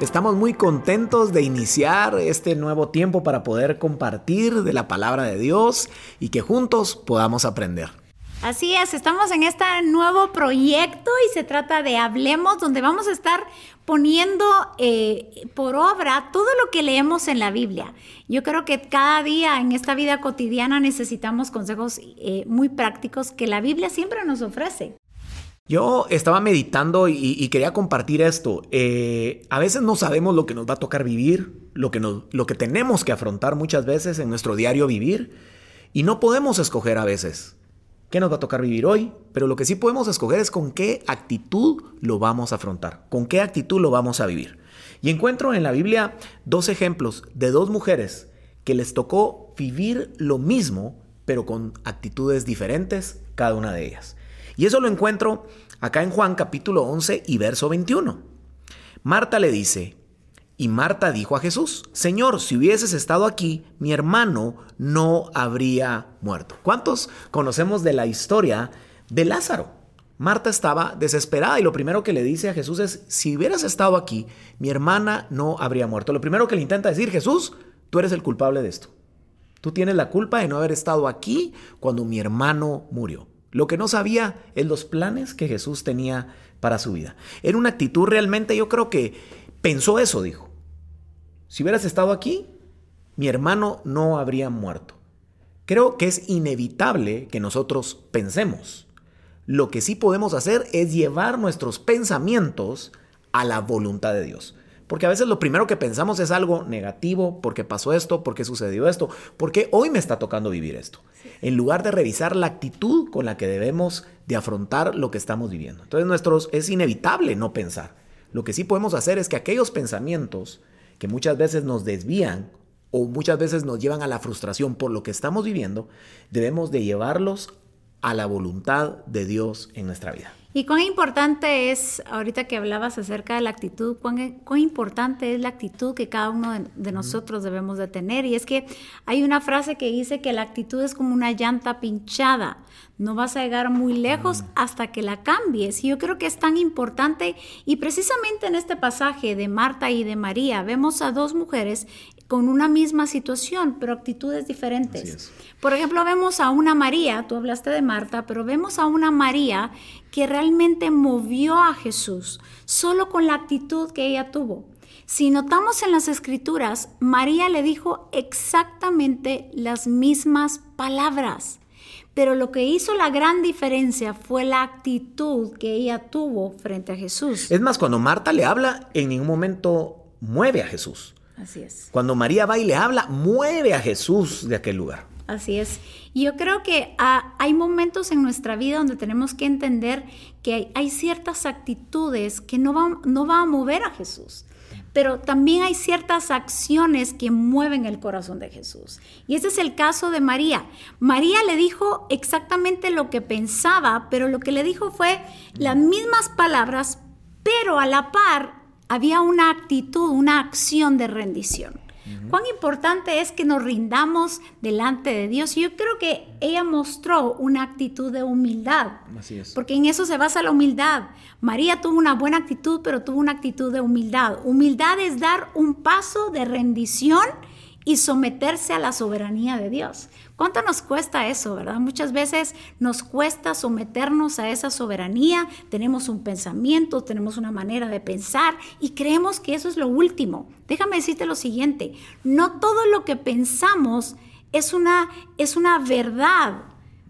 Estamos muy contentos de iniciar este nuevo tiempo para poder compartir de la palabra de Dios y que juntos podamos aprender. Así es, estamos en este nuevo proyecto y se trata de Hablemos, donde vamos a estar poniendo eh, por obra todo lo que leemos en la Biblia. Yo creo que cada día en esta vida cotidiana necesitamos consejos eh, muy prácticos que la Biblia siempre nos ofrece. Yo estaba meditando y, quería compartir esto. Eh, a veces no sabemos lo que nos va a tocar vivir, lo que, lo que tenemos que afrontar muchas veces en nuestro diario vivir y no podemos escoger a veces qué nos va a tocar vivir hoy, pero lo que sí podemos escoger es con qué actitud lo vamos a afrontar, con qué actitud lo vamos a vivir. Y encuentro en la Biblia dos ejemplos de dos mujeres que les tocó vivir lo mismo, pero con actitudes diferentes cada una de ellas. Y eso lo encuentro acá en Juan capítulo 11 y verso 21. Marta le dice, y Marta dijo a Jesús, Señor, si hubieses estado aquí, mi hermano no habría muerto. ¿Cuántos conocemos de la historia de Lázaro? Marta estaba desesperada y lo primero que le dice a Jesús es, si hubieras estado aquí, mi hermana no habría muerto. Lo primero que le intenta decir, Jesús, tú eres el culpable de esto. Tú tienes la culpa de no haber estado aquí cuando mi hermano murió. Lo que no sabía es los planes que Jesús tenía para su vida. Era una actitud realmente, yo creo que pensó eso, dijo. Si hubieras estado aquí, mi hermano no habría muerto. Creo que es inevitable que nosotros pensemos. Lo que sí podemos hacer es llevar nuestros pensamientos a la voluntad de Dios. Porque a veces lo primero que pensamos es algo negativo, porque pasó esto, porque sucedió esto, porque hoy me está tocando vivir esto. En lugar de revisar la actitud con la que debemos de afrontar lo que estamos viviendo. Entonces nuestros, es inevitable no pensar. Lo que sí podemos hacer es que aquellos pensamientos que muchas veces nos desvían o muchas veces nos llevan a la frustración por lo que estamos viviendo, debemos de llevarlos a la voluntad de Dios en nuestra vida. Y cuán importante es, ahorita que hablabas acerca de la actitud, cuán, cuán importante es la actitud que cada uno de, nosotros debemos de tener. Y es que hay una frase que dice que la actitud es como una llanta pinchada. No vas a llegar muy lejos hasta que la cambies. Y yo creo que es tan importante. Y precisamente en este pasaje de Marta y de María vemos a dos mujeres con una misma situación, pero actitudes diferentes. Por ejemplo, vemos a una María, tú hablaste de Marta, pero vemos a una María que realmente movió a Jesús solo con la actitud que ella tuvo. Si notamos en las escrituras, María le dijo exactamente las mismas palabras, pero lo que hizo la gran diferencia fue la actitud que ella tuvo frente a Jesús. Es más, cuando Marta le habla, en ningún momento mueve a Jesús. Así es. Cuando María va y le habla, mueve a Jesús de aquel lugar. Así es. Yo creo que ah, hay momentos en nuestra vida donde tenemos que entender que hay, ciertas actitudes que no van no va a mover a Jesús. Pero también hay ciertas acciones que mueven el corazón de Jesús. Y ese es el caso de María. María le dijo exactamente lo que pensaba, pero lo que le dijo fue las mismas palabras, pero a la par había una actitud, una acción de rendición. Cuán importante es que nos rindamos delante de Dios. Y yo creo que ella mostró una actitud de humildad. Así es. Porque en eso se basa la humildad. María tuvo una buena actitud, pero tuvo una actitud de humildad. Humildad es dar un paso de rendición y someterse a la soberanía de Dios. ¿Cuánto nos cuesta eso, verdad? Muchas veces nos cuesta someternos a esa soberanía, tenemos un pensamiento, tenemos una manera de pensar y creemos que eso es lo último. Déjame decirte lo siguiente, no todo lo que pensamos es una, es una verdad.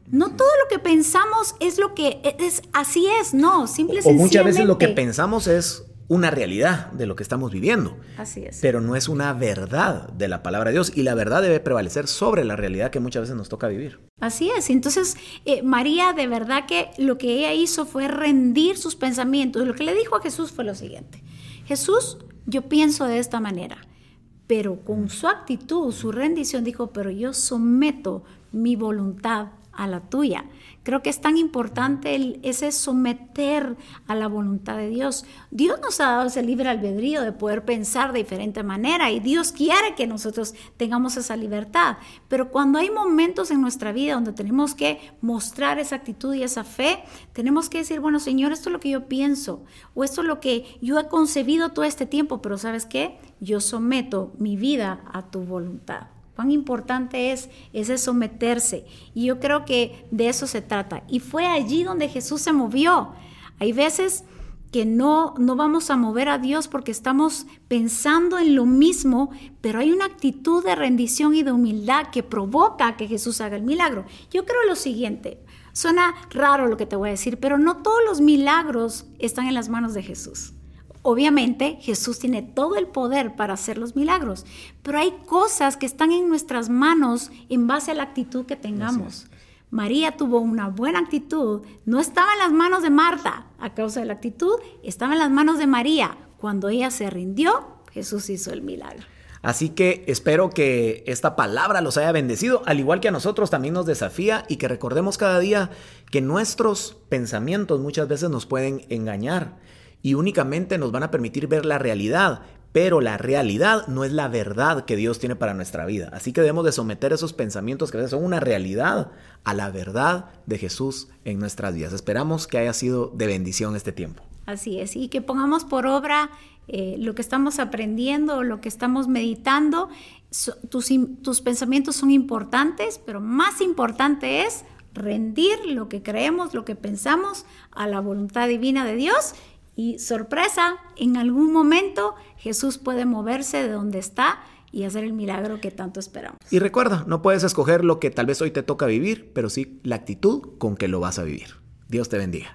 No todo lo que pensamos es lo que es, así es, no, simplemente. O muchas veces lo que pensamos es una realidad de lo que estamos viviendo. Así es. Pero no es una verdad de la palabra de Dios y la verdad debe prevalecer sobre la realidad que muchas veces nos toca vivir. Así es. Entonces, eh, María de verdad que lo que ella hizo fue rendir sus pensamientos. Lo que le dijo a Jesús fue lo siguiente. Jesús, yo pienso de esta manera, pero con su actitud, su rendición, dijo, pero yo someto mi voluntad a la tuya. Creo que es tan importante ese someter a la voluntad de Dios. Dios nos ha dado ese libre albedrío de poder pensar de diferente manera y Dios quiere que nosotros tengamos esa libertad. Pero cuando hay momentos en nuestra vida donde tenemos que mostrar esa actitud y esa fe, tenemos que decir, bueno, Señor, esto es lo que yo pienso o esto es lo que yo he concebido todo este tiempo, pero ¿sabes qué? Yo someto mi vida a tu voluntad cuán importante es ese someterse. Y yo creo que de eso se trata. Y fue allí donde Jesús se movió. Hay veces que no, no vamos a mover a Dios porque estamos pensando en lo mismo, pero hay una actitud de rendición y de humildad que provoca que Jesús haga el milagro. Yo creo lo siguiente, suena raro lo que te voy a decir, pero no todos los milagros están en las manos de Jesús. Obviamente Jesús tiene todo el poder para hacer los milagros, pero hay cosas que están en nuestras manos en base a la actitud que tengamos. María tuvo una buena actitud, no estaba en las manos de Marta a causa de la actitud, estaba en las manos de María. Cuando ella se rindió, Jesús hizo el milagro. Así que espero que esta palabra los haya bendecido, al igual que a nosotros también nos desafía y que recordemos cada día que nuestros pensamientos muchas veces nos pueden engañar y únicamente nos van a permitir ver la realidad, pero la realidad no es la verdad que Dios tiene para nuestra vida. Así que debemos de someter esos pensamientos que son una realidad a la verdad de Jesús en nuestras vidas. Esperamos que haya sido de bendición este tiempo. Así es, y que pongamos por obra eh, lo que estamos aprendiendo, lo que estamos meditando. tus, tus pensamientos son importantes, pero más importante es rendir lo que creemos, lo que pensamos a la voluntad divina de Dios y sorpresa, en algún momento Jesús puede moverse de donde está y hacer el milagro que tanto esperamos. Y recuerda, no puedes escoger lo que tal vez hoy te toca vivir, pero sí la actitud con que lo vas a vivir. Dios te bendiga.